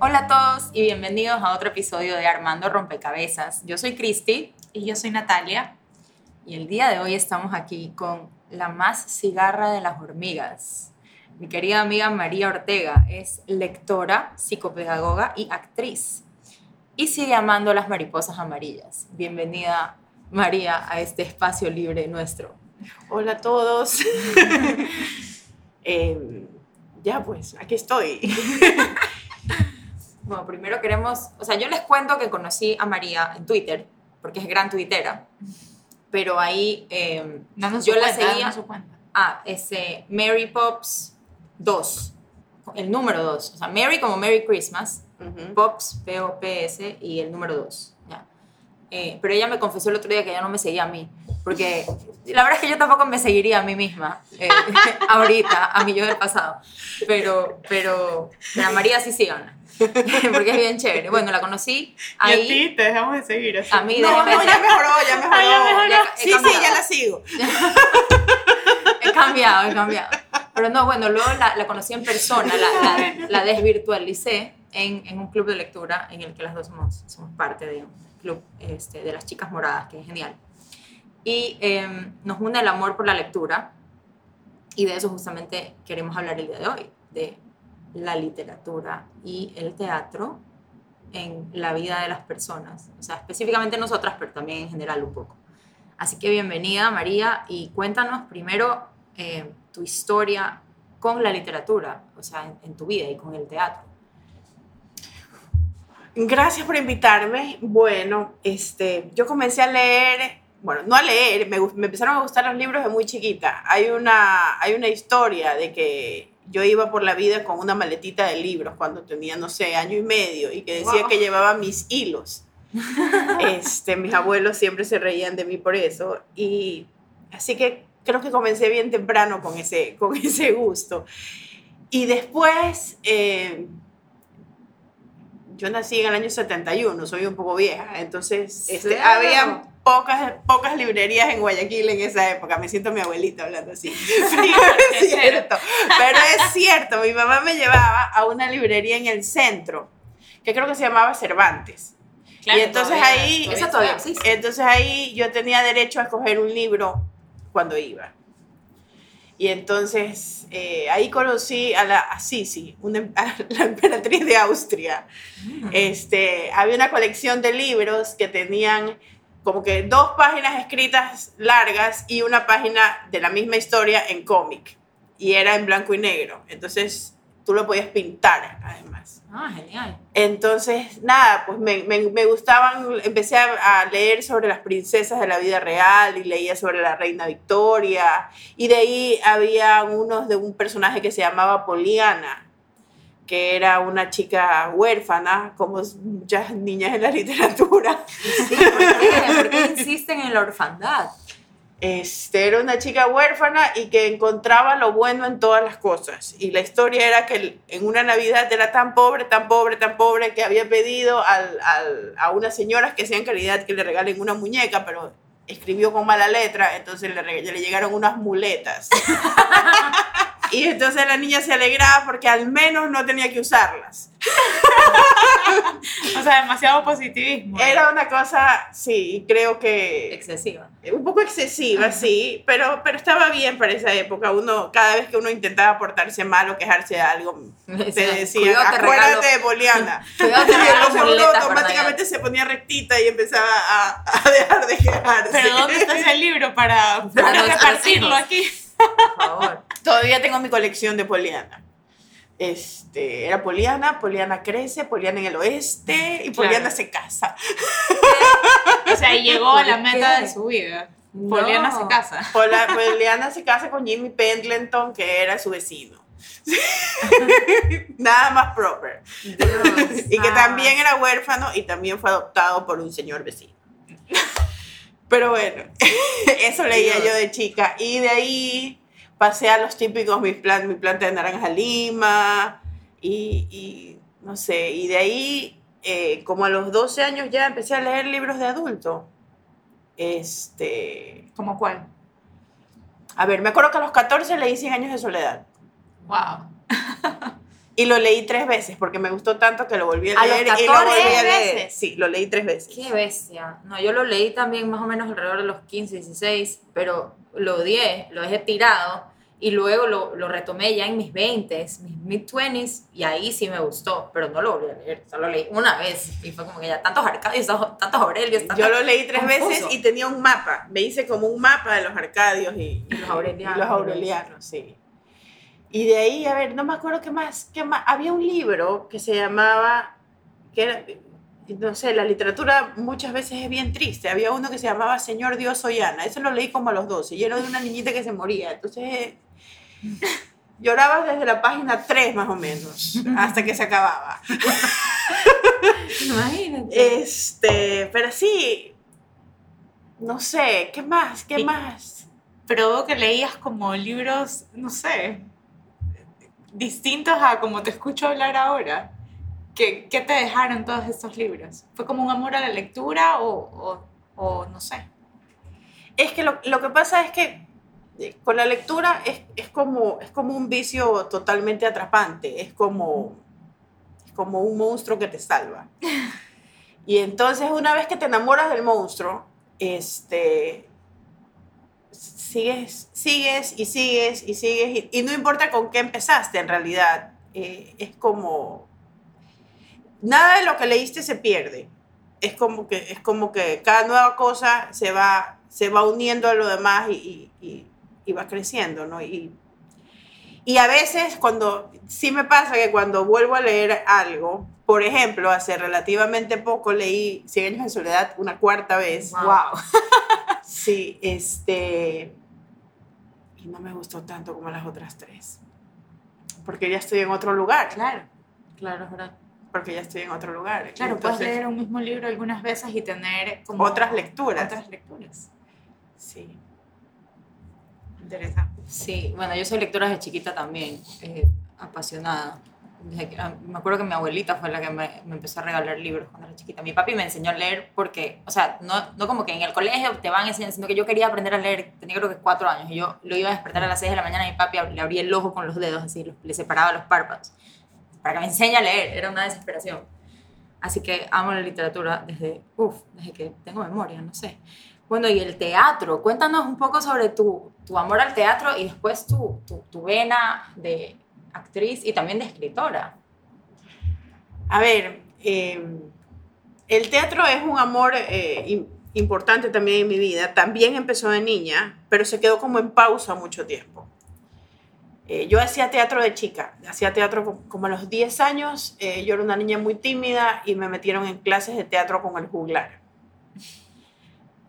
Hola a todos y bienvenidos a otro episodio de Armando Rompecabezas. Yo soy Cristi Y yo soy Natalia. y el día de hoy estamos aquí con la más cigarra de las hormigas. Mi querida amiga María Ortega es lectora, psicopedagoga y actriz. Y sigue amando las mariposas amarillas. Bienvenida María a este espacio libre nuestro. Hola a todos. Eh, ya pues, aquí estoy. Bueno, primero queremos, o sea, yo les cuento que conocí a María en Twitter, porque es gran tuitera, pero ahí eh, yo la seguía, ah, ese Mary Pops 2, el número 2, o sea, Mary como Merry Christmas, Ujú. Pops, P-O-P-S y el número 2, ya. Eh, pero ella me confesó el otro día que ella no me seguía a mí, porque la verdad es que yo tampoco me seguiría a mí misma eh, ahorita, a mi yo del pasado, pero, pero, pero a María sí síganla, porque es bien chévere. Bueno, la conocí ahí. te dejamos de seguir. A mí, no, no, ya mejoró, ya mejoró. Ah, ya mejoró. Ya Sí, sí, cambiado. ya la sigo. He cambiado, he cambiado. Pero no, bueno, luego la, la conocí en persona, la, la, la desvirtualicé en, en un club de lectura en el que las dos somos, somos parte de un club este, de las chicas moradas, que es genial. Y em, nos une el amor por la lectura y de eso justamente queremos hablar el día de hoy, de la literatura y el teatro en la vida de las personas, o sea, específicamente nosotras, pero también en general un poco. Así que bienvenida María y cuéntanos primero eh, tu historia con la literatura, o sea, en, en tu vida y con el teatro. Gracias por invitarme. Bueno, este, yo comencé a leer, bueno, no a leer, me, me empezaron a gustar los libros de muy chiquita. Hay una, hay una historia de que yo iba por la vida con una maletita de libros cuando tenía, no sé, año y medio y que decía Wow. que llevaba mis hilos. Este, mis abuelos siempre se reían de mí por eso y así que creo que comencé bien temprano con ese, con ese gusto. Y después, eh, yo nací en el año 71, soy un poco vieja, entonces este, había pocas, pocas librerías en Guayaquil en esa época, me siento mi abuelita hablando así. Pero es cierto, pero es cierto, mi mamá me llevaba a una librería en el centro, que creo que se llamaba Cervantes. y entonces todavía- ahí, todavía Esa todavía existe. entonces ahí yo tenía derecho a escoger un libro cuando iba. Y entonces eh, ahí conocí a la a Sisi, una, em- a la emperatriz de Austria. Este, había una colección de libros que tenían como que dos páginas escritas largas y una página de la misma historia en cómic. Y era en blanco y negro. Entonces tú lo podías pintar además. Ah, genial. Entonces, nada, pues me, me, me gustaban, empecé a, a leer sobre las princesas de la vida real y leía sobre la reina Victoria. Y de ahí había unos de un personaje que se llamaba Poliana, que era una chica huérfana, como muchas niñas en la literatura. Sí, ¿por qué? ¿Por qué insisten en la orfandad? Este, era una chica huérfana y que encontraba lo bueno en todas las cosas. Y la historia era que en una Navidad era tan pobre, tan pobre, tan pobre que había pedido al, al- a unas señoras que hacían caridad que le regalen una muñeca, pero escribió con mala letra, entonces le, le llegaron unas muletas. y entonces la niña se alegraba porque al menos no tenía que usarlas. O sea, demasiado positivismo. Era una cosa, sí, creo que Excesiva. un poco excesiva, sí, pero, pero estaba bien para esa época. Uno, cada vez que uno intentaba portarse mal o quejarse de algo, te decían, Cuidado, te acuérdate de Poliana. Cuidado, Y entonces uno automáticamente se ponía rectita y empezaba a, a dejar de quejarse. Pero ¿dónde está ese libro para, Para para repartirlo hijos. aquí? Por favor. Todavía tengo mi colección de Poliana. Este, era Poliana, Poliana crece, Poliana en el oeste y Poliana Claro. se casa. O sea, y llegó a la ¿Por meta qué? de su vida. No. Poliana se casa. Pola- Poliana se casa con Jimmy Pendleton, que era su vecino. Nada más proper. Dios. Y que Ah. también era huérfano y también fue adoptado por un señor vecino. Pero bueno, eso leía Dios. yo de chica. Y de ahí pasé a los típicos, mi, plan, mi planta de naranja lima. Y, y no sé, y de ahí, eh, como a los 12 años ya empecé a leer libros de adulto. Este, ¿Cómo cuál? a ver, me acuerdo que a los 14 leí 100 años de soledad. Wow. Y lo leí tres veces porque me gustó tanto que lo volví a ¿A los leer y lo 14 volví a leer. veces? Sí, lo leí tres veces. Qué bestia. No, yo lo leí también más o menos alrededor de los 15, 16, pero lo odié, lo dejé tirado y luego lo, lo retomé ya en mis 20s, mis mid-20s y ahí sí me gustó, pero no lo volví a leer, solo lo leí una vez y fue como que ya tantos Arcadios, tantos Aurelios, tantos... Yo lo leí tres Confuso. veces y tenía un mapa. Me hice como un mapa de los arcadios y, Y los aurelianos. y los aurelianos, sí. Y de ahí, a ver, no me acuerdo qué más, qué más. Había un libro que se llamaba, que era, no sé, la literatura muchas veces es bien triste. Había uno que se llamaba Señor Dios soy Ana. Eso lo leí como a los 12 y era de una niñita que se moría. Entonces, lloraba desde la página 3 más o menos, hasta que se acababa. Imagínate. Este, pero sí, no sé, ¿qué más? ¿Qué más? Pero que leías como libros, no sé, distintos a como te escucho hablar ahora. ¿Qué, qué te dejaron todos estos libros? ¿Fue como un amor a la lectura o, o, o no sé? Es que lo, lo que pasa es que eh, con la lectura es, es, como, es como un vicio totalmente atrapante, es como, es como un monstruo que te salva. Y entonces una vez que te enamoras del monstruo, este, sigues, sigues y sigues y sigues y, no importa con qué empezaste en realidad, eh, es como, nada de lo que leíste se pierde. Es como que, es como que cada nueva cosa se va, se va uniendo a lo demás y, y- y- y va creciendo, ¿no? Y, y a veces cuando, sí me pasa que cuando vuelvo a leer algo, por ejemplo, hace relativamente poco leí Cien años de soledad una cuarta vez. Wow. Sí, este. Y no me gustó tanto como las otras tres. Porque ya estoy en otro lugar. Claro, Claro, es verdad. Porque ya estoy en otro lugar. claro, Entonces, puedes leer un mismo libro algunas veces y tener como Otras lecturas. Otras lecturas. Sí. Interesante. Sí, bueno, yo soy lectora desde chiquita también, eh, apasionada. Ah, me acuerdo que mi abuelita fue la que me, me empezó a regalar libros cuando era chiquita. Mi papi me enseñó a leer porque, o sea, no, no como que en el colegio te van enseñando, sino que yo quería aprender a leer, tenía creo que cuatro años, y yo lo iba a despertar a las seis de la mañana y mi papi le abría el ojo con los dedos, así, le separaba los párpados, para que me enseñe a leer, era una desesperación. Así que amo la literatura desde, uff, desde que tengo memoria, no sé. Bueno, y el teatro, cuéntanos un poco sobre tu, tu amor al teatro y después tu, tu, tu vena de actriz y también de escritora. A ver, eh, el teatro es un amor eh, im- importante también en mi vida. También empezó de niña, pero se quedó como en pausa mucho tiempo. Eh, yo hacía teatro de chica, hacía teatro co- como a los 10 años. eh, yo era una niña muy tímida y me metieron en clases de teatro con el juglar.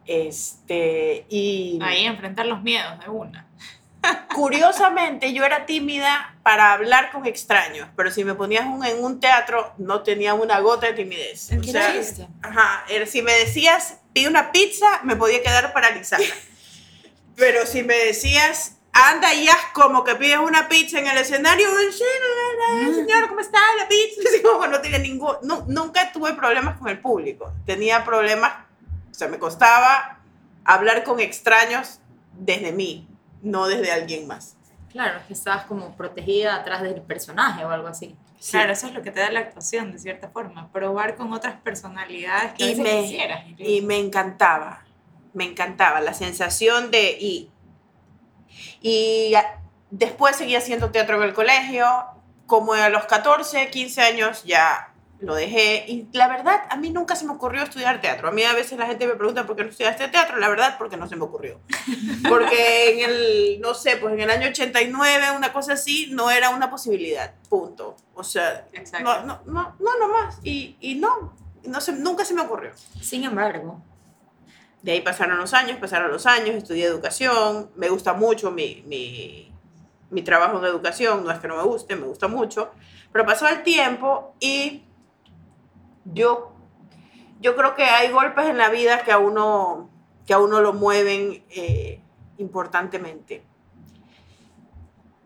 Este, y Ahí enfrentar los miedos de una. Curiosamente yo era tímida para hablar con extraños, pero si me ponías un- en un teatro no tenía una gota de timidez. O ¿Qué sea? Ajá, era- si me decías, pide una pizza, me podía quedar paralizada. Pero si me decías, anda y haz como que pides una pizza en el escenario, "Sí, la, la, la, señora, ¿cómo está la pizza? Así como no tenía ningún, nu- nunca tuve problemas con el público. Tenía problemas, o sea, me costaba hablar con extraños desde mí, no desde alguien más. Claro, es que estabas como protegida atrás del personaje o algo así. Sí. Claro, eso es lo que te da la actuación, de cierta forma. Probar con otras personalidades que a y veces me, quisieras. y me encantaba, me encantaba la sensación de, y, y después seguí haciendo teatro en el colegio, como a los 14, 15 años ya lo dejé, y la verdad, a mí nunca se me ocurrió estudiar teatro, a mí a veces la gente me pregunta por qué no estudiaste teatro, la verdad, porque no se me ocurrió, porque en el, no sé, pues en el año 89, una cosa así, no era una posibilidad, punto, o sea, no, no, no, no más, y, y no, no se, nunca se me ocurrió. Sin embargo, De ahí pasaron los años, pasaron los años, estudié educación, me gusta mucho mi, mi, mi trabajo en educación, no es que no me guste, me gusta mucho, pero pasó el tiempo y yo, yo creo que hay golpes en la vida que a uno, que a uno lo mueven eh, importantemente.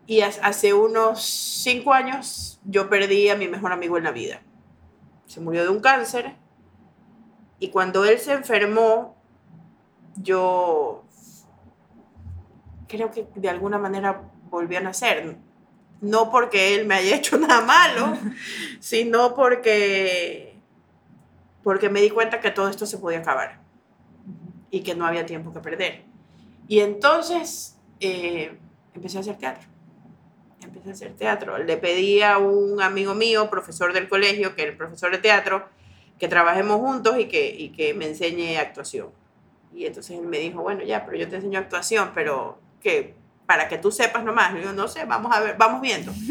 Y hace unos cinco años yo perdí a mi mejor amigo en la vida. Se murió de un cáncer. Y cuando él se enfermó, yo creo que de alguna manera volvió a nacer. No porque él me haya hecho nada malo, sino porque, porque me di cuenta que todo esto se podía acabar y que no había tiempo que perder. Y entonces eh, empecé a hacer teatro. Empecé a hacer teatro. Le pedí a un amigo mío, profesor del colegio, que era el profesor de teatro, que trabajemos juntos y que, y que me enseñe actuación. Y entonces él me dijo, bueno, ya, pero yo te enseño actuación, pero que para que tú sepas nomás. Yo no sé, vamos a ver, vamos viendo.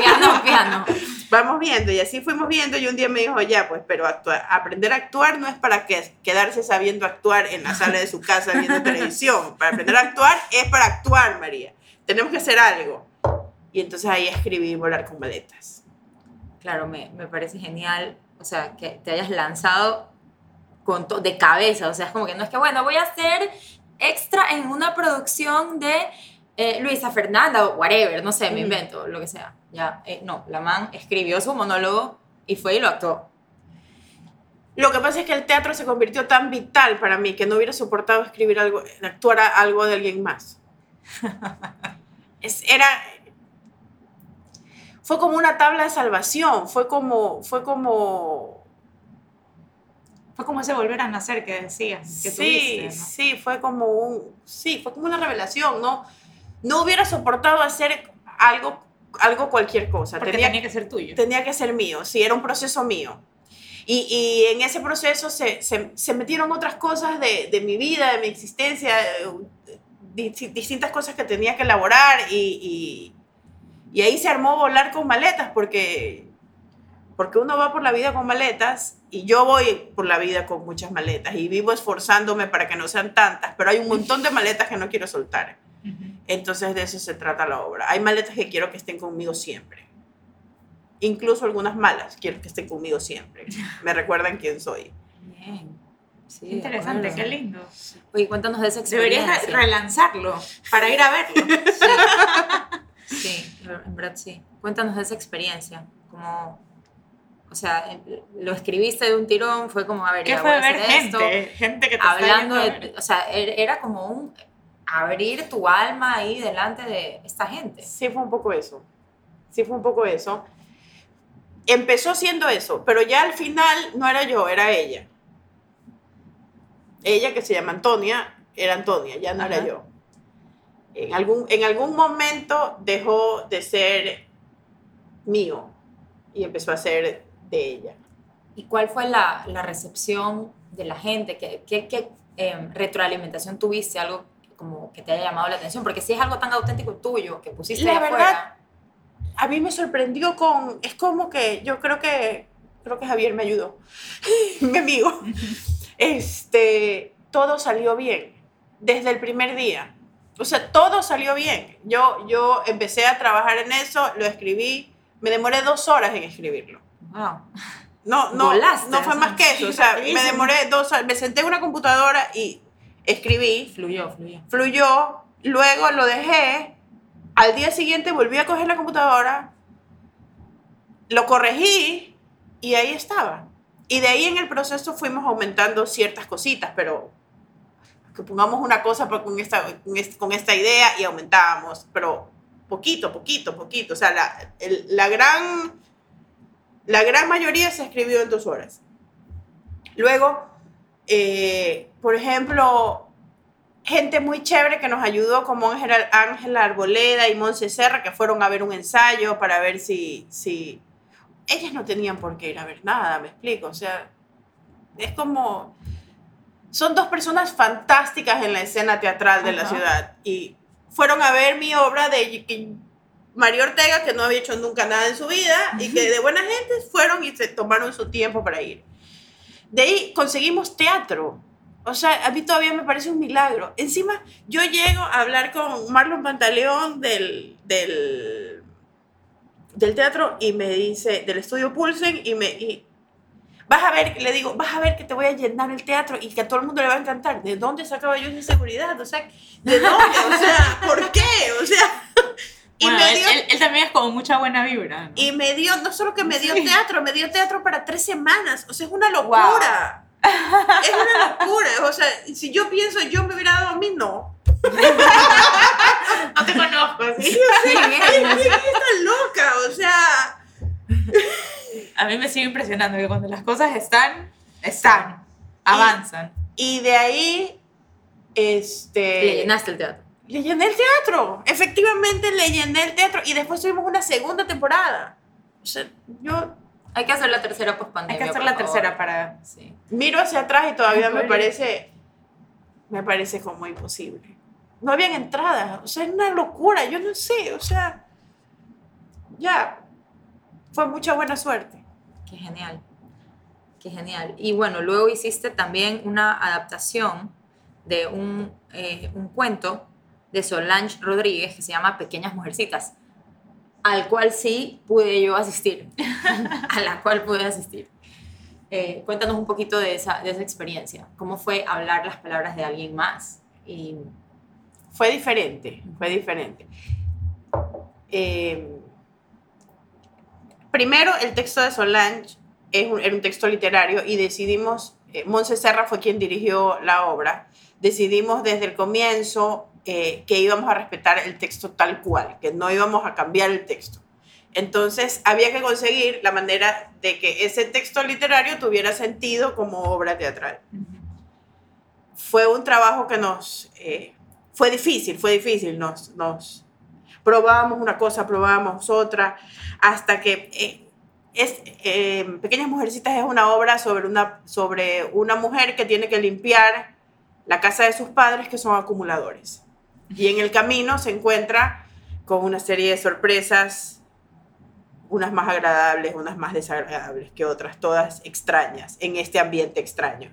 piano, piano. Vamos viendo, y así fuimos viendo, y un día me dijo, ya, pues, pero aprender a actuar no es para que, quedarse sabiendo actuar en la sala de su casa viendo televisión. Para aprender a actuar es para actuar, María. Tenemos que hacer algo. Y entonces ahí escribí Volar con maletas. Claro, me, me parece genial, o sea, que te hayas lanzado con de cabeza, o sea, es como que no es que, bueno, voy a hacer extra en una producción de eh, Luisa Fernanda o whatever, no sé, me invento, lo que sea. Ya, eh, no, la man escribió su monólogo y fue y lo actuó. Lo que pasa es que el teatro se convirtió tan vital para mí que no hubiera soportado escribir algo, actuar algo de alguien más. es, era, fue como una tabla de salvación, fue como, fue como fue como ese volver a nacer que decías. Que sí, sí, fue como un, sí, fue como una revelación, ¿no? No hubiera soportado hacer algo, algo cualquier cosa. Porque tenía, que ser tuyo. Tenía que ser mío, sí, era un proceso mío. Y, y en ese proceso se, se, se, metieron otras cosas de, de mi vida, de mi existencia, distintas cosas que tenía que elaborar y, y, y ahí se armó volar con maletas porque porque uno va por la vida con maletas y yo voy por la vida con muchas maletas y vivo esforzándome para que no sean tantas, pero hay un montón de maletas que no quiero soltar. Entonces de eso se trata la obra. Hay maletas que quiero que estén conmigo siempre. Incluso algunas malas quiero que estén conmigo siempre. Me recuerdan quién soy. Bien. Sí, Interesante, qué lindo. Oye, cuéntanos de esa experiencia. Deberías relanzarlo para ir a verlo. Sí, en verdad sí. Cuéntanos de esa experiencia. Como o sea, lo escribiste de un tirón, fue como, a ver, ¿qué fue ver gente? Gente que te hablando de, o sea, er, era como un abrir tu alma ahí delante de esta gente. Sí, fue un poco eso. Sí, fue un poco eso. Empezó siendo eso, pero ya al final no era yo, era ella. Ella que se llama Antonia, era Antonia, ya no era yo. En algún, en algún momento dejó de ser mío y empezó a ser de ella. ¿Y cuál fue la, la recepción de la gente? ¿Qué, qué, qué em, retroalimentación tuviste? Algo como que te haya llamado la atención, porque si es algo tan auténtico tuyo que pusiste la afuera, verdad, a mí me sorprendió con, es como que yo creo que, creo que Javier me ayudó, mi amigo, este, todo salió bien, desde el primer día, o sea, todo salió bien, yo, yo empecé a trabajar en eso, lo escribí, me demoré dos horas en escribirlo, Wow. No, no, no fue más que eso. O sea, me demoré dos me senté en una computadora y escribí. Fluyó, fluyó. Fluyó, luego lo dejé. Al día siguiente volví a coger la computadora, lo corregí y ahí estaba. Y de ahí en el proceso fuimos aumentando ciertas cositas, pero que pongamos una cosa con esta, con esta idea y aumentábamos, pero poquito, poquito, poquito. O sea, la, la gran la gran mayoría se escribió en dos horas. Luego, eh, por ejemplo, gente muy chévere que nos ayudó, como Ángela Arboleda y Monse Serra, que fueron a ver un ensayo para ver si, si... Ellas no tenían por qué ir a ver nada, me explico. O sea, es como... Son dos personas fantásticas en la escena teatral de la ciudad y fueron a ver mi obra de María Ortega, que no había hecho nunca nada en su vida y que de buena gente fueron y se tomaron su tiempo para ir. De ahí conseguimos teatro. O sea, a mí todavía me parece un milagro. Encima, yo llego a hablar con Marlon Pantaleón del, del, del teatro y me dice, del estudio Pulsen, y me... y, vas a ver, le digo, vas a ver que te voy a llenar el teatro y que a todo el mundo le va a encantar. ¿De dónde sacaba yo esa seguridad? O sea, ¿de dónde? O sea, ¿por qué? O sea... Y Bueno, me él, dio él- él también es como mucha buena vibra. ¿no? y me dio, no solo que me dio Sí. teatro, me dio teatro para tres semanas. O sea, es una locura. Es una locura. O sea, si yo pienso, yo me hubiera dado a mí, no. No te conozco, ¿sí? Sí, bien. Está loca, o sea. A mí me sigue impresionando que cuando las cosas están, están, avanzan. Y de ahí, este. Le llenaste el teatro. Le llené el teatro. Efectivamente, le llené el teatro. Y después tuvimos una segunda temporada. O sea, yo Hay que hacer la tercera post Hay pandemia. que hacer la favor. tercera para... Sí. miro hacia atrás y todavía me parece. Me parece como imposible. No habían entradas. O sea, es una locura. Yo no sé. O sea. Ya. Fue mucha buena suerte. Qué genial. Qué genial. Y bueno, luego hiciste también una adaptación de un, eh, un cuento de Solange Rodríguez que se llama Pequeñas Mujercitas, al cual sí pude yo asistir. a la cual pude asistir. Eh, cuéntanos un poquito de esa, de esa experiencia. ¿Cómo fue hablar las palabras de alguien más? Y Fue diferente, fue diferente. Eh, primero, el texto de Solange es un- era un texto literario y decidimos, eh, Monse Serra fue quien dirigió la obra, decidimos desde el comienzo eh, que íbamos a respetar el texto tal cual, que no íbamos a cambiar el texto. Entonces había que conseguir la manera de que ese texto literario tuviera sentido como obra teatral fue un trabajo que nos... eh, fue difícil, fue difícil. Nos, nos probábamos una cosa, probábamos otra, hasta que... eh, es, eh, Pequeñas Mujercitas es una obra sobre una, sobre una mujer que tiene que limpiar la casa de sus padres que son acumuladores. Y en el camino se encuentra con una serie de sorpresas, unas más agradables, unas más desagradables que otras, todas extrañas, en este ambiente extraño.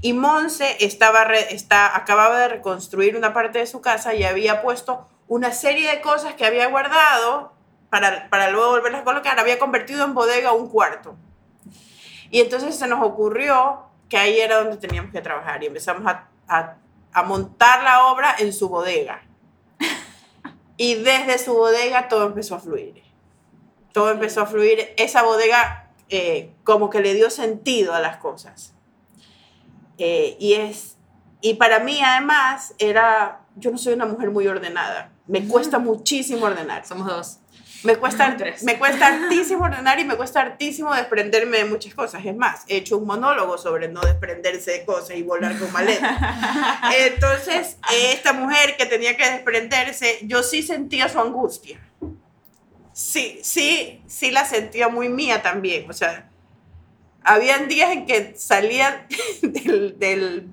Y Monse estaba está, acababa de reconstruir una parte de su casa y había puesto una serie de cosas que había guardado para, para luego volverlas a colocar, había convertido en bodega un cuarto. Y entonces se nos ocurrió que ahí era donde teníamos que trabajar y empezamos a, a- a montar la obra en su bodega. Y desde su bodega todo empezó a fluir. Todo empezó a fluir. Esa bodega eh, como que le dio sentido a las cosas. Eh, y es y para mí además era yo no soy una mujer muy ordenada me cuesta muchísimo ordenar somos dos. Me cuesta me cuesta hartísimo ordenar y me cuesta hartísimo desprenderme de muchas cosas. Es más he hecho un monólogo sobre no desprenderse de cosas y volar con maleta. Entonces esta mujer que tenía que desprenderse yo sí sentía su angustia. Sí sí sí la sentía muy mía también. O sea habían días en que salía del, del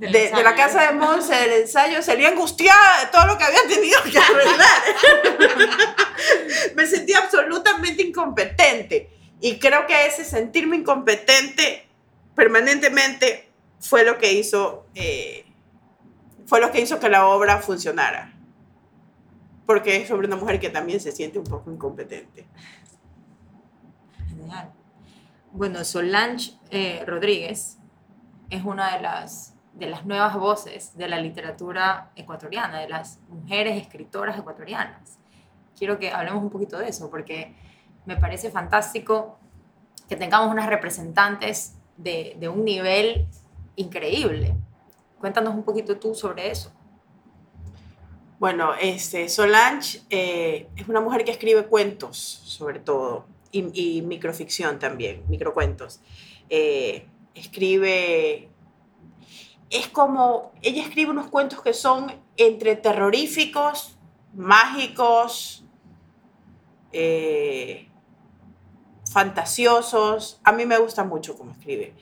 De, de la casa de Monse, del ensayo, salía angustiada de todo lo que había tenido que arreglar. Me sentía absolutamente incompetente. Y creo que ese sentirme incompetente permanentemente fue lo que hizo, eh, fue lo que hizo que la obra funcionara. Porque es sobre una mujer que también se siente un poco incompetente. Genial. Bueno, Solange eh, Rodríguez es una de las, de las nuevas voces de la literatura ecuatoriana, de las mujeres escritoras ecuatorianas. Quiero que hablemos un poquito de eso, porque me parece fantástico que tengamos unas representantes de, de un nivel increíble. Cuéntanos un poquito tú sobre eso. Bueno, este, Solange eh, es una mujer que escribe cuentos, sobre todo, y, y microficción también, microcuentos. Eh, escribe, es como, ella escribe unos cuentos que son entre terroríficos, mágicos, eh, fantasiosos. A mí me gusta mucho cómo escribe.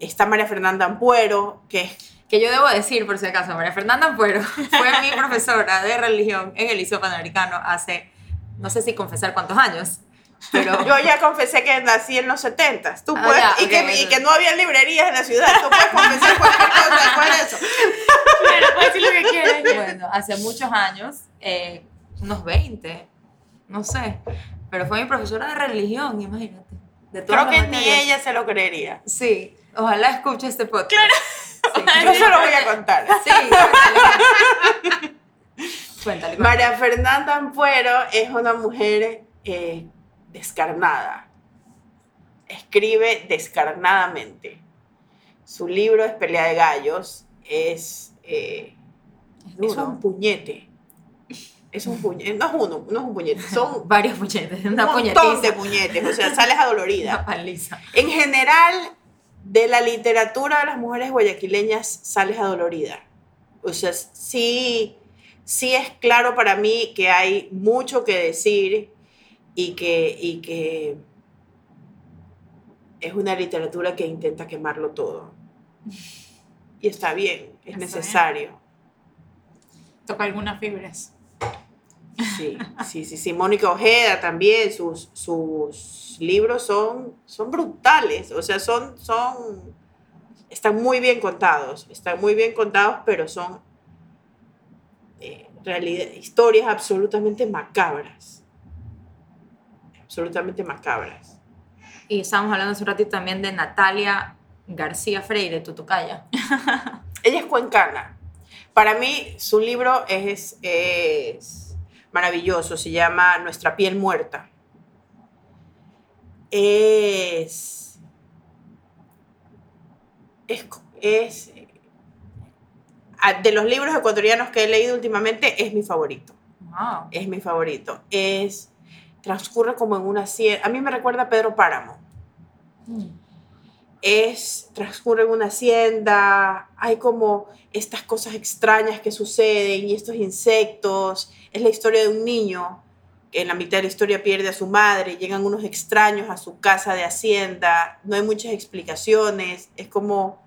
Está María Fernanda Ampuero, que Que yo debo decir, por si acaso, María Fernanda Ampuero fue mi profesora de religión en el Liceo Panamericano hace, no sé si confesar cuántos años, Pero Yo ya confesé que nací en los 70 Tú Ah, puedes, ya, y, que, ok. y que no había librerías en la ciudad. Tú puedes confesar cualquier cosa de eso. Pero puedes decir lo que quieras. bueno, hace muchos años, eh, unos 20, no sé, pero fue mi profesora de religión, imagínate. De Creo que ni ella se lo creería. Sí, ojalá escuche este podcast. Claro. Yo se lo voy a contar. Sí, cuéntale. María Fernanda Ampuero es una mujer eh, descarnada. Escribe descarnadamente. Su libro es Pelea de Gallos. Es, eh, Es un puñete. Es un puñete. No es uno, no es un puñete. Son Varios puñetes, un montón puñetiza. de puñetes. O sea, sales adolorida. Una paliza. En general, de la literatura de las mujeres guayaquileñas sales adolorida. O sea, sí, sí es claro para mí que hay mucho que decir y que, y que es una literatura que intenta quemarlo todo. Y está bien, es necesario. Toca algunas fibras. Sí, sí, sí, sí. Mónica Ojeda también, sus, sus libros son, son brutales, o sea, son, son, están muy bien contados, están muy bien contados, pero son eh, realidad, historias absolutamente macabras, absolutamente macabras. Y estábamos hablando hace un ratito también de Natalia García Freire, Tutucaya. Ella es cuencana. Para mí, su libro es, es maravilloso. Se llama Nuestra piel muerta. Es. Es. es- ah, de los libros ecuatorianos que he leído últimamente, es mi favorito. Wow. Es mi favorito. Es. Transcurre como en una sierra. A mí me recuerda a Pedro Páramo es transcurre en una hacienda, hay como estas cosas extrañas que suceden y estos insectos. Es la historia de un niño que en la mitad de la historia pierde a su madre, llegan unos extraños a su casa de hacienda, no hay muchas explicaciones, es como...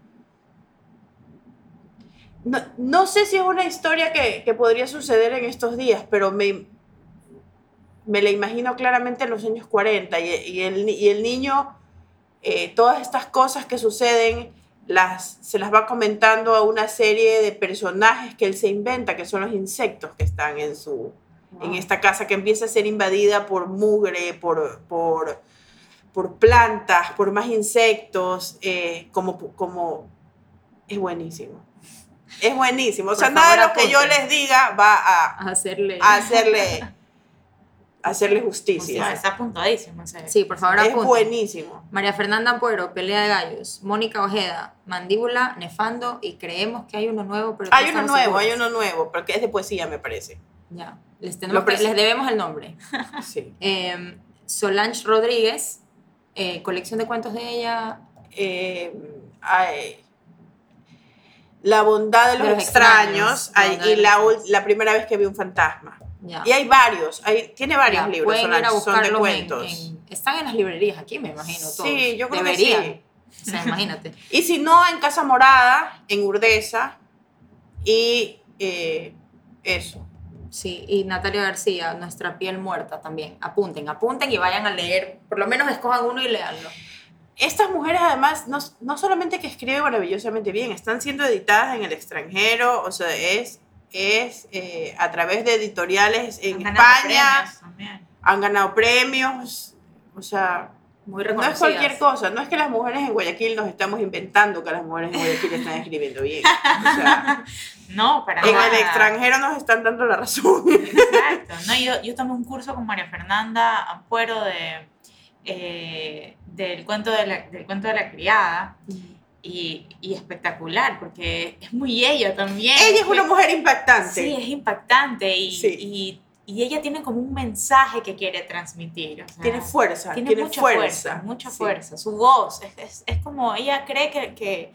No, no sé si es una historia que, que podría suceder en estos días, pero me, me la imagino claramente en los años 40 y, y el, y el niño eh, todas estas cosas que suceden las, se las va comentando a una serie de personajes que él se inventa, que son los insectos que están en, su, en esta casa, que empieza a ser invadida por mugre, por, por, por plantas, por más insectos, eh, como, como... Es buenísimo. Es buenísimo. O sea, Por nada de lo que yo les diga va a, A hacerle. a hacerle, hacerle justicia. está apuntadísimo. ese. Sí, por favor, es apunten. buenísimo. María Fernanda Ampuero, Pelea de Gallos. Mónica Ojeda, Mandíbula, Nefando. Y creemos que hay uno nuevo, pero Hay uno nuevo, hay uno nuevo, porque es de poesía, me parece. Ya. Les, tenemos que- les debemos el nombre. Sí. Eh, Solange Rodríguez, eh, colección de cuentos de ella. Eh, ay, la bondad de los, De los extraños, ay, y la, la primera vez que vi un fantasma. Ya. Y hay varios, hay, tiene varios Ya, libros, pueden ir a son de buscarlos en- cuentos. en- están en las librerías aquí, me imagino. Todos. Sí, yo creo Deberían. que sí. O sea, imagínate. Y si no, en Casa Morada, en Urdesa, y eh, eso. Sí, y Natalia García, Nuestra piel muerta también. Apunten, apunten y vayan a leer. Por lo menos escojan uno y leanlo. Estas mujeres además no, no solamente que escriben maravillosamente bien, están siendo editadas en el extranjero, o sea, es, es eh, a través de editoriales en Han España, premios han ganado premios, o sea, Muy no es cualquier cosa, no es que las mujeres en Guayaquil nos estamos inventando que las mujeres en Guayaquil están escribiendo bien, o sea, No, para en nada. el extranjero nos están dando la razón. Exacto. No, yo, yo tomé un curso con María Fernanda Ampuero de, eh, del, cuento de la, del cuento de la criada y, y espectacular porque es muy ella también. Ella es una mujer impactante. Sí, es impactante y, Sí. y, y ella tiene como un mensaje que quiere transmitir. o sea, tiene fuerza, tiene, tiene, mucha fuerza, mucha Sí. fuerza. Su voz, es, es, es como ella cree que, que,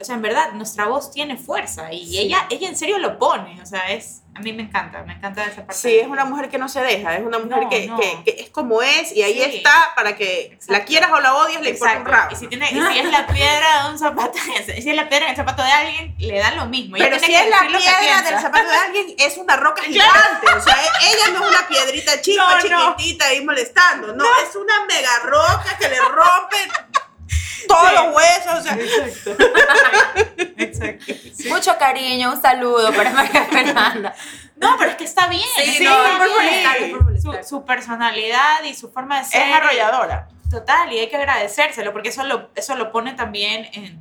o sea, en verdad, nuestra voz tiene fuerza y Sí. ella, ella en serio lo pone, o sea, es, a mí me encanta, me encanta esa parte. Sí, es una mujer que no se deja, es una mujer No, que, no. que- que es como es y ahí Sí. está para que Exacto. la quieras o la odies, le importa un rabo. Y si, tiene, y si es la piedra de un zapato, si es la piedra en el zapato de alguien, le da lo mismo. Ella Pero tiene si que es la piedra del zapato de alguien, es una roca gigante. O sea, e- ella no es una piedrita chica, no. chiquitita ahí molestando. No, es una mega roca que le rompe todos Sí. los huesos. O sea, Exacto. Exacto. Sí. Mucho cariño, un saludo para María Fernanda. No, pero es que está bien. Sí, sí, no, está por bien. por su personalidad y su forma de ser. es arrolladora. Total, y hay que agradecérselo, porque eso lo, eso lo pone también en,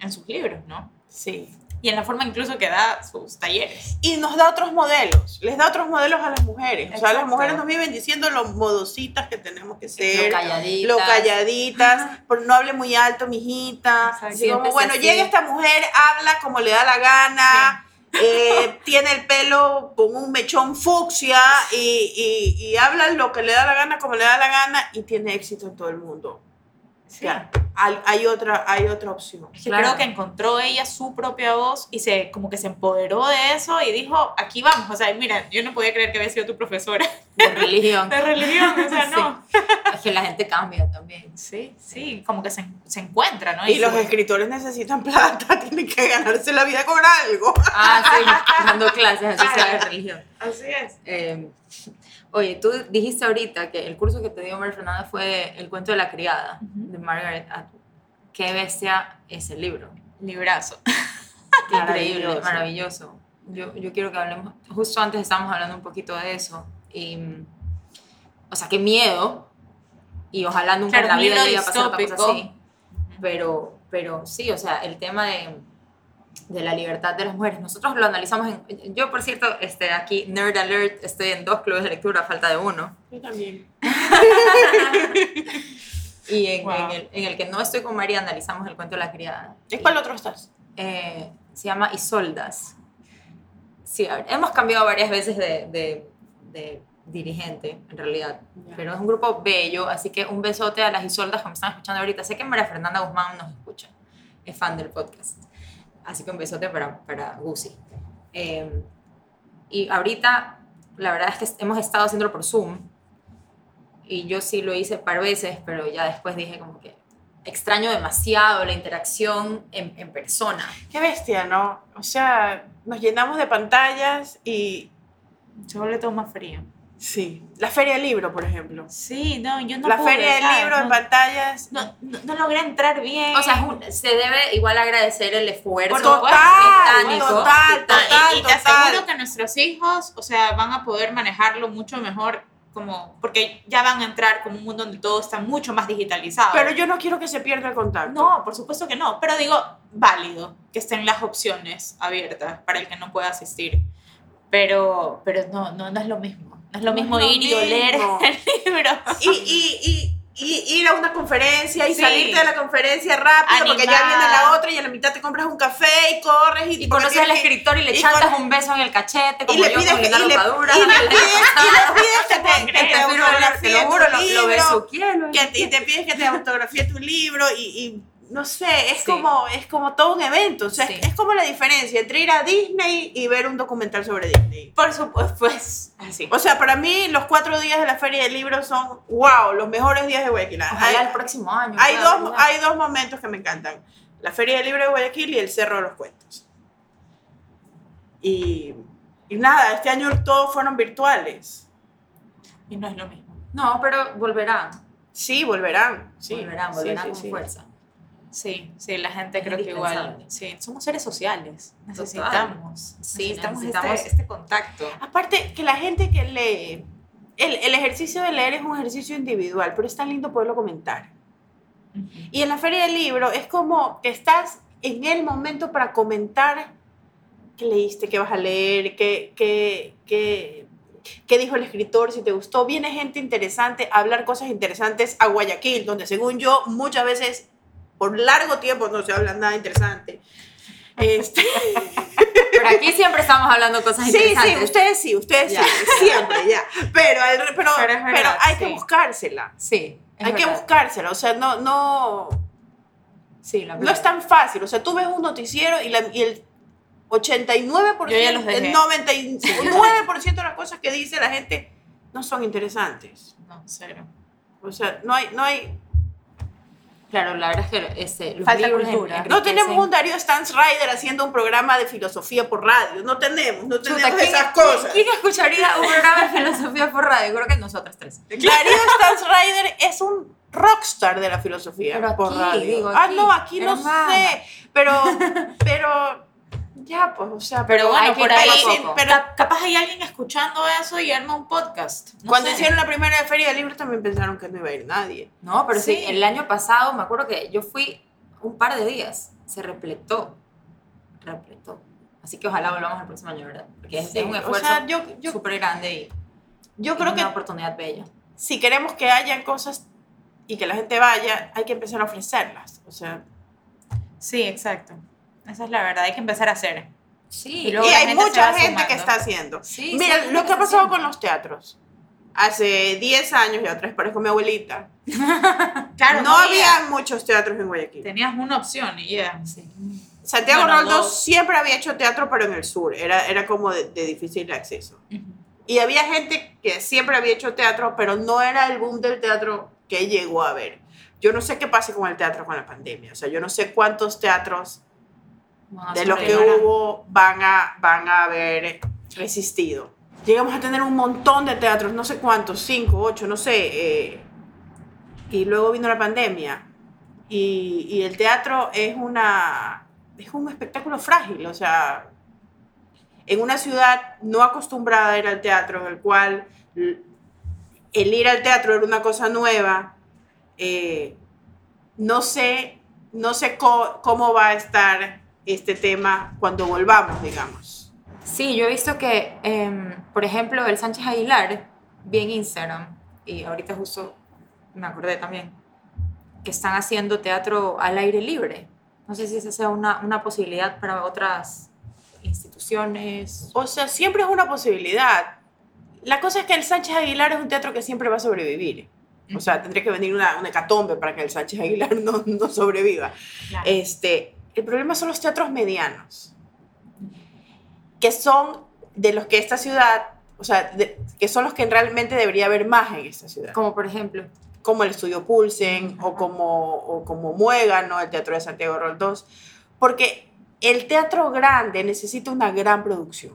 en sus libros, ¿no? Sí. Y en la forma incluso que da sus talleres. Y nos da otros modelos, les da otros modelos a las mujeres. O sea, las Exacto. mujeres nos viven diciendo lo modositas que tenemos que ser. Lo calladitas. Lo calladitas, por no hable muy alto, mijita. Exacto. Así como, bueno, así. llega esta mujer, habla como le da la gana, eh, tiene el pelo con un mechón fucsia y, y- y habla lo que le da la gana, como le da la gana y tiene éxito en todo el mundo. Sí. Ya, hay, hay otra, hay otra opción. Claro. creo que encontró ella su propia voz y se como que se empoderó de eso y dijo, aquí vamos. O sea, mira, yo no podía creer que había sido tu profesora De religión. de religión. O sea, Sí. no. Es que la gente cambia también. Sí, sí, como que se, se encuentra, ¿no? Y los escritores necesitan plata, tienen que ganarse la vida con algo. Ah, sí, dando clases así sea de religión. Así es. Eh, oye, tú dijiste ahorita que el curso que te dio María Fernanda fue El cuento de la criada, Ujú. de Margaret Atwood. Qué bestia es el libro. Librazo. Qué increíble, Maravilloso. maravilloso. Yo, yo quiero que hablemos, justo antes estábamos hablando un poquito de eso. Y, o sea, qué miedo. Y ojalá nunca Claro, en la vida libro llegue a pasar otra cosa así. Pero, pero sí, o sea, el tema de, de la libertad de las mujeres. Nosotros lo analizamos en... Yo, por cierto, este, aquí, Nerd Alert, estoy en dos clubes de lectura, falta de uno. Yo también. Y en, Wow. en el, en el que no estoy con María analizamos el cuento de la criada. ¿En cuál otro estás? Eh, se llama Isoldas. Sí, ver, hemos cambiado varias veces de, de- de dirigente, en realidad. Ya. Pero es un grupo bello, así que un besote a las Isoldas que me están escuchando ahorita. Sé que María Fernanda Guzmán nos escucha, es fan del podcast. Así que un besote para, para Gusi. Eh, y ahorita, la verdad es que hemos estado haciéndolo por Zoom. Y yo sí lo hice par veces, pero ya después dije como que extraño demasiado la interacción en, en persona. Qué bestia, ¿no? O sea, nos llenamos de pantallas y... Se vuelve todo más frío. Sí. La feria del libro, por ejemplo. Sí, no, yo no la pude, feria del libro en no, pantallas. no, no, no logré entrar bien. O sea, se debe igual agradecer el esfuerzo Por Total, titánico. total, titánico. total. y, y te aseguro que nuestros hijos, o sea, van a poder manejarlo mucho mejor, como, porque ya van a entrar como un mundo donde todo está mucho más digitalizado. Pero yo no quiero que se pierda el contacto. no, por supuesto que no, pero digo, válido que estén las opciones abiertas para el que no pueda asistir. Pero, pero no, no, no es lo mismo. No es lo No mismo lo ir y oler el libro. Y, y, y, y ir a una conferencia y Sí. salirte de la conferencia rápido porque ya viene la otra y a la mitad te compras un café y corres y, Y conoces al escritor y le y chantas un beso en el cachete, y como le yo pides con que, y Lina le, Ropadura. y le pides, y le pides que te, autografíe lo juro, tu libro, y te pides que te autografíe tu libro y, y no sé, es, Sí. como, es como todo un evento. O sea, Sí. es, es como la diferencia entre ir a Disney y ver un documental sobre Disney. Por supuesto, pues, así. O sea, para mí los cuatro días de la Feria del Libro son, wow, los mejores días de Guayaquil. Ojalá Hay- el próximo año. hay dos, hay dos momentos que me encantan. La Feria del Libro de Guayaquil y el Cerro de los Cuentos. Y, y nada, este año todos fueron virtuales. Y no es lo mismo. No, pero volverán. Sí, volverán. Sí, volverán, sí, volverán sí, con sí. fuerza. Sí, sí, la gente Es creo que igual. Sí, somos seres sociales. Necesitamos. Sí, necesitamos, necesitamos- Este, este contacto. Aparte, que la gente que lee, el, el ejercicio de leer es un ejercicio individual, pero es tan lindo poderlo comentar. Y en la Feria del Libro es como que estás en el momento para comentar qué leíste, qué vas a leer, qué, qué, qué, qué dijo el escritor, si te gustó. Viene gente interesante a hablar cosas interesantes a Guayaquil, donde según yo muchas veces por largo tiempo no se habla nada interesante. Este, Pero aquí siempre estamos hablando cosas sí, interesantes. sí, ustedes sí, ustedes Ya. sí, siempre, ya. Pero, pero, Pero hay que sí. buscársela. Sí, Hay que buscársela, o sea, no, no, Sí, la No es tan fácil. O sea, tú ves un noticiero y, la- y el 89%, Yo ya los dejé. el 99% de las cosas que dice la gente no son interesantes. No, cero. O sea, no hay, no hay, Claro, la verdad es que este, los Falta cultura. no tenemos un Darío Stansrider haciendo un programa de filosofía por radio. No tenemos, no Chuta, tenemos ¿quién- esas cosas. ¿Quién escucharía un programa de filosofía por radio? Creo que nosotras tres. Darío Stansrider es un rockstar de la filosofía Pero por aquí, radio. digo, ah, no, aquí no sé. Pero, pero, ya, pues, o sea, Pero bueno, hay que por ahí, poco pero capaz hay alguien escuchando eso y arma un podcast. No Cuando sé. hicieron la primera feria de libros también pensaron que no iba a ir nadie. No, pero sí. Sí. el año pasado me acuerdo que yo fui un par de días, se repletó, repletó. Así que ojalá volvamos el próximo año, ¿verdad? Porque es, Sí, es un o esfuerzo sea, yo, yo, súper grande y yo es creo una que oportunidad bella. si queremos que hayan cosas y que la gente vaya, hay que empezar a ofrecerlas. O sea, Sí, exacto. Esa es la verdad, hay que empezar a hacer. Sí, Y luego y la hay gente mucha gente que está haciendo. Sí, Mira, lo que ha pasado con los teatros. Hace 10 años, y otra vez parezco mi abuelita, Claro, no había muchos teatros en Guayaquil. Tenías una opción y ya. Sí. Santiago Bueno, Roldós dos. siempre había hecho teatro, pero en el sur. Era, era como de, de difícil acceso. Y había gente que siempre había hecho teatro, pero no era el boom del teatro que llegó a ver. Yo no sé qué pase con el teatro con la pandemia. O sea, yo no sé cuántos teatros De los que hubo van a, van a haber resistido. Llegamos a tener un montón de teatros, no sé cuántos, cinco, ocho, no sé. eh, y luego vino la pandemia. Y, y el teatro es una es un espectáculo frágil, o sea, en una ciudad no acostumbrada a ir al teatro, en el cual el ir al teatro era una cosa nueva, eh, no sé, no sé cómo va a estar este tema cuando volvamos, digamos. Sí, yo he visto que, em, por ejemplo, el Sánchez Aguilar, vi en Instagram, y ahorita justo me acordé también, que están haciendo teatro al aire libre. No sé si esa sea una, una posibilidad para otras instituciones. O sea, siempre es una posibilidad. La cosa es que el Sánchez Aguilar es un teatro que siempre va a sobrevivir. O sea, tendría que venir una, una hecatombe para que el Sánchez Aguilar no, no sobreviva. Claro. Este, el problema son los teatros medianos, que son de los que esta ciudad, o sea, de- que son los que realmente debería haber más en esta ciudad, Como por ejemplo, como el Estudio Pulsen o como, o como Muégano, el Teatro de Santiago Roldós, porque el teatro grande necesita una gran producción.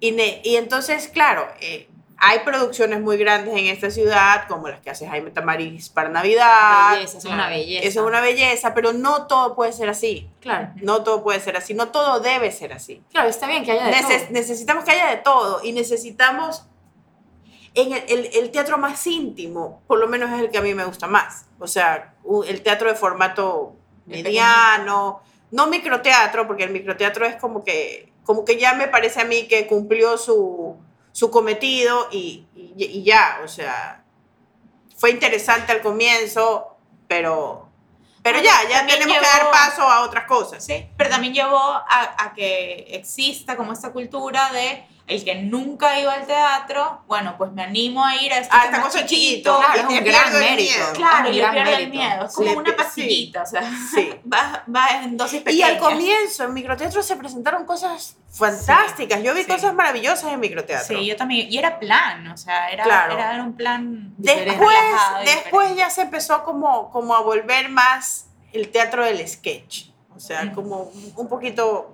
Y, ne- y entonces, claro, eh, hay producciones muy grandes en esta ciudad, como las que hace Jaime Tamariz para Navidad. belleza, es una belleza. Eso es una belleza, pero no todo puede ser así. Claro, No todo puede ser así, no todo debe ser así. claro, está bien que haya de Neces- todo. necesitamos que haya de todo y necesitamos en el, el- el teatro más íntimo, por lo menos es el que a mí me gusta más. O sea, el teatro de formato mediano, no microteatro, porque el microteatro es como que, como que ya me parece a mí que cumplió su, su cometido y, y- y ya, o sea, fue interesante al comienzo, pero, pero Bueno, ya, ya tenemos que dar paso a otras cosas. Sí, pero también llevó a, a que exista como esta cultura de el que nunca iba al teatro, bueno, pues me animo a ir a este Ah, más cosa chiquito. Claro, y es un pierdo gran el mérito. miedo. Claro, un y le gran pierde el mérito. miedo. Es como Le- una sí. pastillita, o sea, Sí. va, va en dosis Y pequeñas. al comienzo, en microteatro se presentaron cosas fantásticas. Yo vi sí. cosas maravillosas en microteatro. Sí, yo también. Y era plan, o sea, era, Claro. era, un plan después después ya se empezó como, como a volver más el teatro del sketch. O sea, Mm. como un poquito...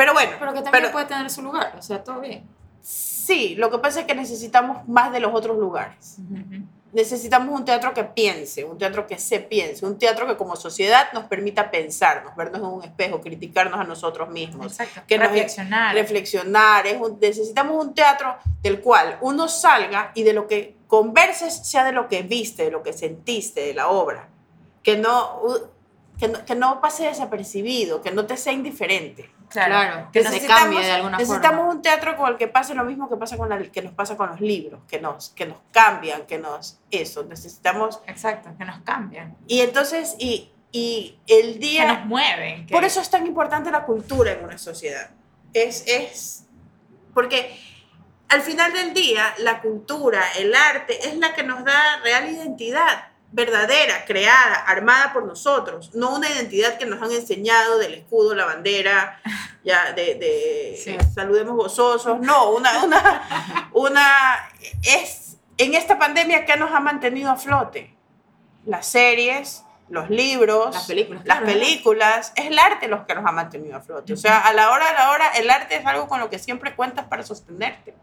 Pero bueno, Pero que también pero- puede tener su lugar, o sea, todo bien. sí, lo que pasa es que necesitamos más de los otros lugares. Ujú. Necesitamos un teatro que piense, un teatro que se piense, un teatro que como sociedad nos permita pensarnos, vernos en un espejo, criticarnos a nosotros mismos. Exacto. que nos- reflexionar. reflexionar, es un- necesitamos un teatro del cual uno salga y de lo que converses sea de lo que viste, de lo que sentiste de la obra, que no, que no, que no pase desapercibido, que no te sea indiferente. Claro, que se Necesitamos- cambie de alguna necesitamos forma. un teatro con el que pase lo mismo que, pasa con la- que nos pasa con los libros, que nos, que nos cambian, que nos... Eso, necesitamos... Exacto, que nos cambian. Y entonces, y, y el Que día... nos mueven. que- Por eso es tan importante la cultura en una sociedad. Es, es, porque al final del día, la cultura, el arte, es la que nos da real identidad. Verdadera, creada, armada por nosotros, no una identidad que nos han enseñado del escudo, la bandera, ya de, de Sí. saludemos gozosos, no, una, una, una, es en esta pandemia que nos ha mantenido a flote, las series, los libros, Las películas, las claro. películas, es el arte los que nos ha mantenido a flote, o sea, a la hora de la hora, el arte es algo con lo que siempre cuentas para sostenerte.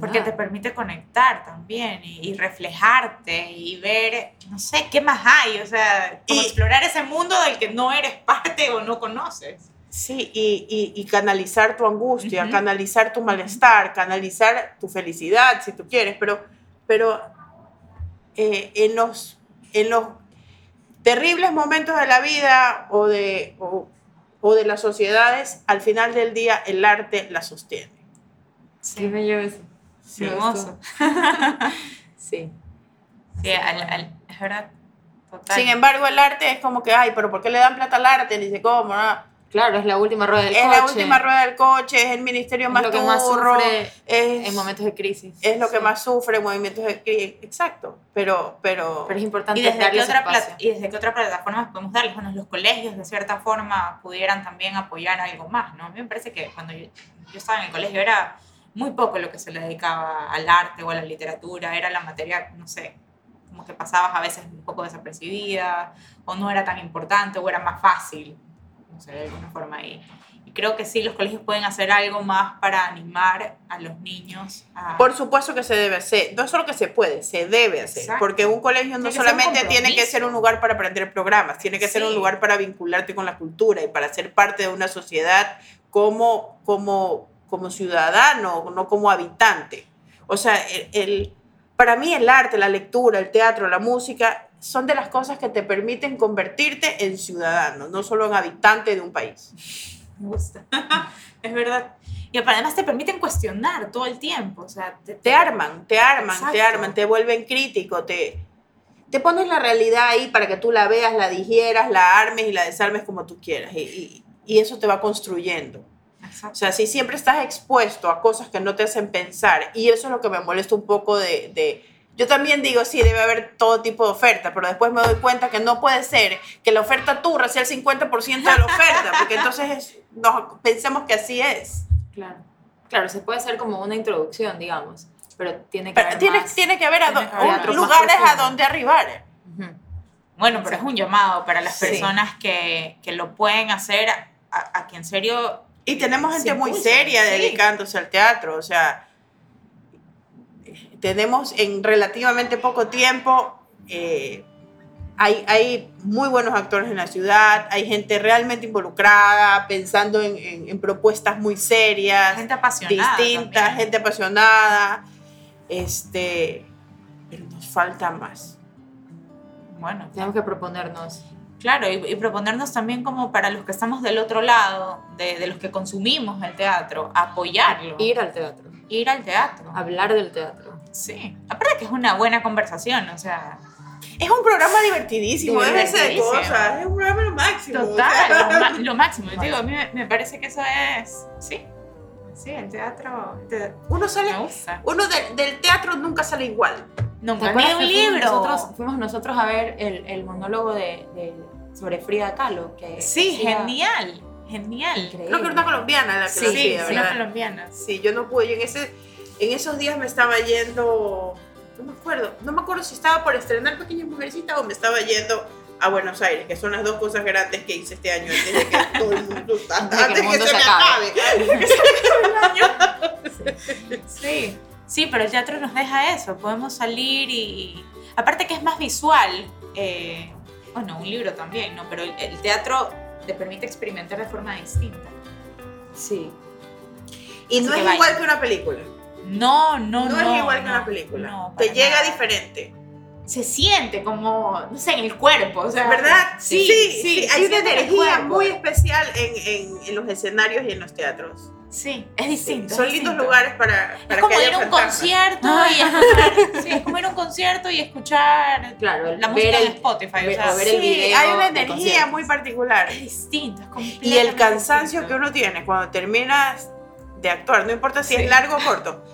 Porque te permite conectar también y, y reflejarte y ver, no sé, qué más hay. O sea, como Y- explorar ese mundo del que no eres parte o no conoces. Sí, y, y, y canalizar tu angustia, Ujú. canalizar tu malestar, canalizar tu felicidad, si tú quieres, pero, pero eh, en, los, en los terribles momentos de la vida o de, o, o de las sociedades, al final del día el arte la sostiene. Qué bello eso. Sí. Hermoso. Sí. Sí, al- al- es verdad. Total. Sin embargo, el arte es como que, ay, pero ¿por qué le dan plata al arte? Dice, ¿cómo? no? Claro, es la última rueda del Es coche. la última rueda del coche, es el ministerio Es más lo que más turro, sufre es, en momentos de crisis. es lo que Sí. más sufre movimientos de crisis. Exacto, pero, pero, Pero es importante ¿Y desde, qué otra ¿Y desde qué otra plataforma podemos darles? Bueno, los colegios de cierta forma pudieran también apoyar algo más, ¿no? A mí me parece que cuando yo, yo estaba en el colegio era muy poco lo que se le dedicaba al arte o a la literatura, era la materia, no sé, como que pasabas a veces un poco desapercibida, o no era tan importante, o era más fácil, no sé, de alguna forma. Y creo que sí, los colegios pueden hacer algo más para animar a los niños a... por supuesto que se debe hacer. No solo que se puede, se debe hacer. Exacto. Porque un colegio no solamente tiene que ser un lugar para aprender programas, tiene que ser un lugar para vincularte con la cultura y para ser parte de una sociedad como, como, como ciudadano, no como habitante. O sea, el, el- para mí el arte, la lectura, el teatro, la música son de las cosas que te permiten convertirte en ciudadano, no solo en habitante de un país. Me gusta. es verdad. Y además te permiten cuestionar todo el tiempo. O sea, te, te arman, te arman, te arman, te vuelven crítico, te, te pones la realidad ahí para que tú la veas, la digieras, la armes y la desarmes como tú quieras. Y, y- y eso te va construyendo. O Exacto. sea, si siempre estás expuesto a cosas que no te hacen pensar, y eso es lo que me molesta un poco de... de- yo también digo, sí, debe haber todo tipo de oferta, pero después me doy cuenta que no puede ser que la oferta turra sea el 50% de la oferta, porque entonces es- nos pensemos que así es. Claro. Claro, se puede hacer como una introducción, digamos. Pero tiene que Pero haber tiene, más. tiene que haber a Tiene do- que haber un- otros más lugares a donde arribar. Bueno, pero es un llamado para las Sí. personas que, que lo pueden hacer a, a que en serio... Y tenemos gente muy seria sí. dedicándose al teatro, o sea, tenemos en relativamente poco tiempo, eh, hay, hay muy buenos actores en la ciudad, hay gente realmente involucrada, pensando en, en- en propuestas muy serias, Gente apasionada. distintas, también. gente apasionada, este, pero nos falta más. Bueno, Tenemos que proponernos. claro, y, y proponernos también como para los que estamos del otro lado, de, de los que consumimos el teatro, apoyarlo. Ir al teatro. Ir al teatro. Hablar del teatro. Sí. Aparte que es una buena conversación, o sea... Es un programa divertidísimo, es ese de Divertidísimo. cosas, es un programa lo máximo. o Total, sea. lo, lo máximo. Te digo, a mí me, me parece que eso es... Sí. Sí, el teatro te- Uno sale me gusta. Uno de- del teatro nunca sale igual. Nunca ¿Te ni un libro. Nosotros, fuimos nosotros a ver el, el monólogo de, de- sobre Frida Kahlo. Que Sí, hacía- genial. Genial. Increíble. Creo que era una colombiana la que Sí, lo sí, hacía, una ¿verdad? colombiana. Sí, yo no pude. Yo en, ese, en esos días me estaba yendo. No me acuerdo. No me acuerdo si estaba por estrenar Pequeña Mujercita o me estaba yendo a Buenos Aires, que son las dos cosas grandes que hice este año. Antes de que todo el mundo. Antes, el que mundo se acabe. me el. Sí. Sí, pero el teatro nos deja eso. Podemos salir y... Aparte que es más visual. eh, bueno, un libro también, ¿no? Pero el, el teatro te permite experimentar de forma distinta. Sí. Y no Así es que igual vaya. que una película. No, no, No, no. es igual que no, una película. no, Te llega nada. diferente. Se siente como, no sé, en el cuerpo. O sea, ¿Verdad? Sí, sí. sí, sí. Hay una energía muy especial en, en, en los escenarios y en los teatros. Sí, es distinto. Son es lindos distinto. lugares para, para Es como que haya ir a un concierto y escuchar. Sí, es como ir a un concierto y escuchar Claro, el- la música ver de el- Spotify. o ver- sea, o ver el Sí, video hay una energía muy particular. es distinto, es Y el cansancio que distinto. uno tiene cuando terminas de actuar, no importa si Sí. es largo o corto,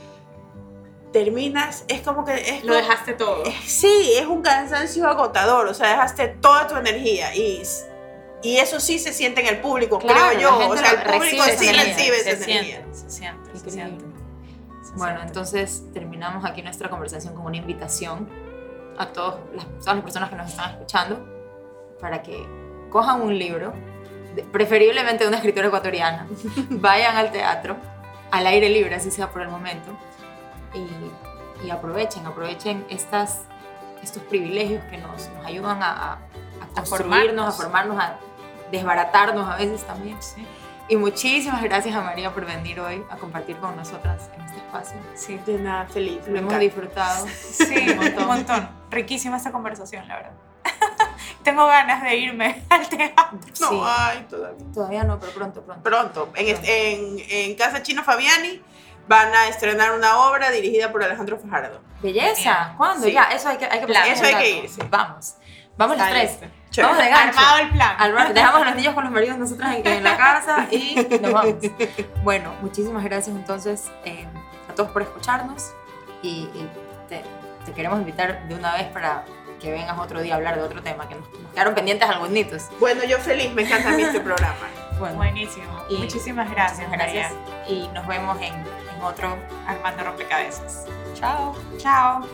terminas, es como que es Lo como- dejaste todo. eh, Sí, es un cansancio agotador, o sea, dejaste toda tu energía y, y eso sí se siente en el público, Claro, creo yo. O sea, el público recibe sí energía, recibe se esa energía. siente, se siente, se Increíble. siente. Se Bueno, entonces terminamos aquí nuestra conversación con una invitación a todos las, todas las personas que nos están escuchando para que cojan un libro, preferiblemente de una escritora ecuatoriana, vayan al teatro, al aire libre, así sea por el momento, y, y aprovechen, aprovechen estas, estos privilegios que nos, nos ayudan a, a, a construirnos, a formarnos, a desbaratarnos a veces también. Sí, Y muchísimas gracias a María por venir hoy a compartir con nosotras en este espacio. sí, De nada, feliz. Lo hemos disfrutado. sí, Un montón. un montón. Riquísima esta conversación, la verdad. Tengo ganas de irme al teatro. No, Sí. ay, todavía. Todavía no, pero pronto, pronto. Pronto, en, este- en, en Casa Chino Fabiani van a estrenar una obra dirigida por Alejandro Fajardo. Belleza. ¿Cuándo? Sí. Ya, eso hay que, hay que eso hay que ir, sí. Vamos. Vamos los tres. Vamos de gancho. Armado el plan. Dejamos a los niños con los maridos nosotras en, en la casa y nos vamos. Bueno, muchísimas gracias entonces eh, a todos por escucharnos y, y te, te queremos invitar de una vez para que vengas otro día a hablar de otro tema, que nos, nos quedaron pendientes algunos. Bueno, yo feliz, me encanta a mí este programa. Bueno, Buenísimo. Y Muchísimas gracias, muchas gracias María. y nos vemos en, en otro. Armando Rompecabezas. Chao. Chao.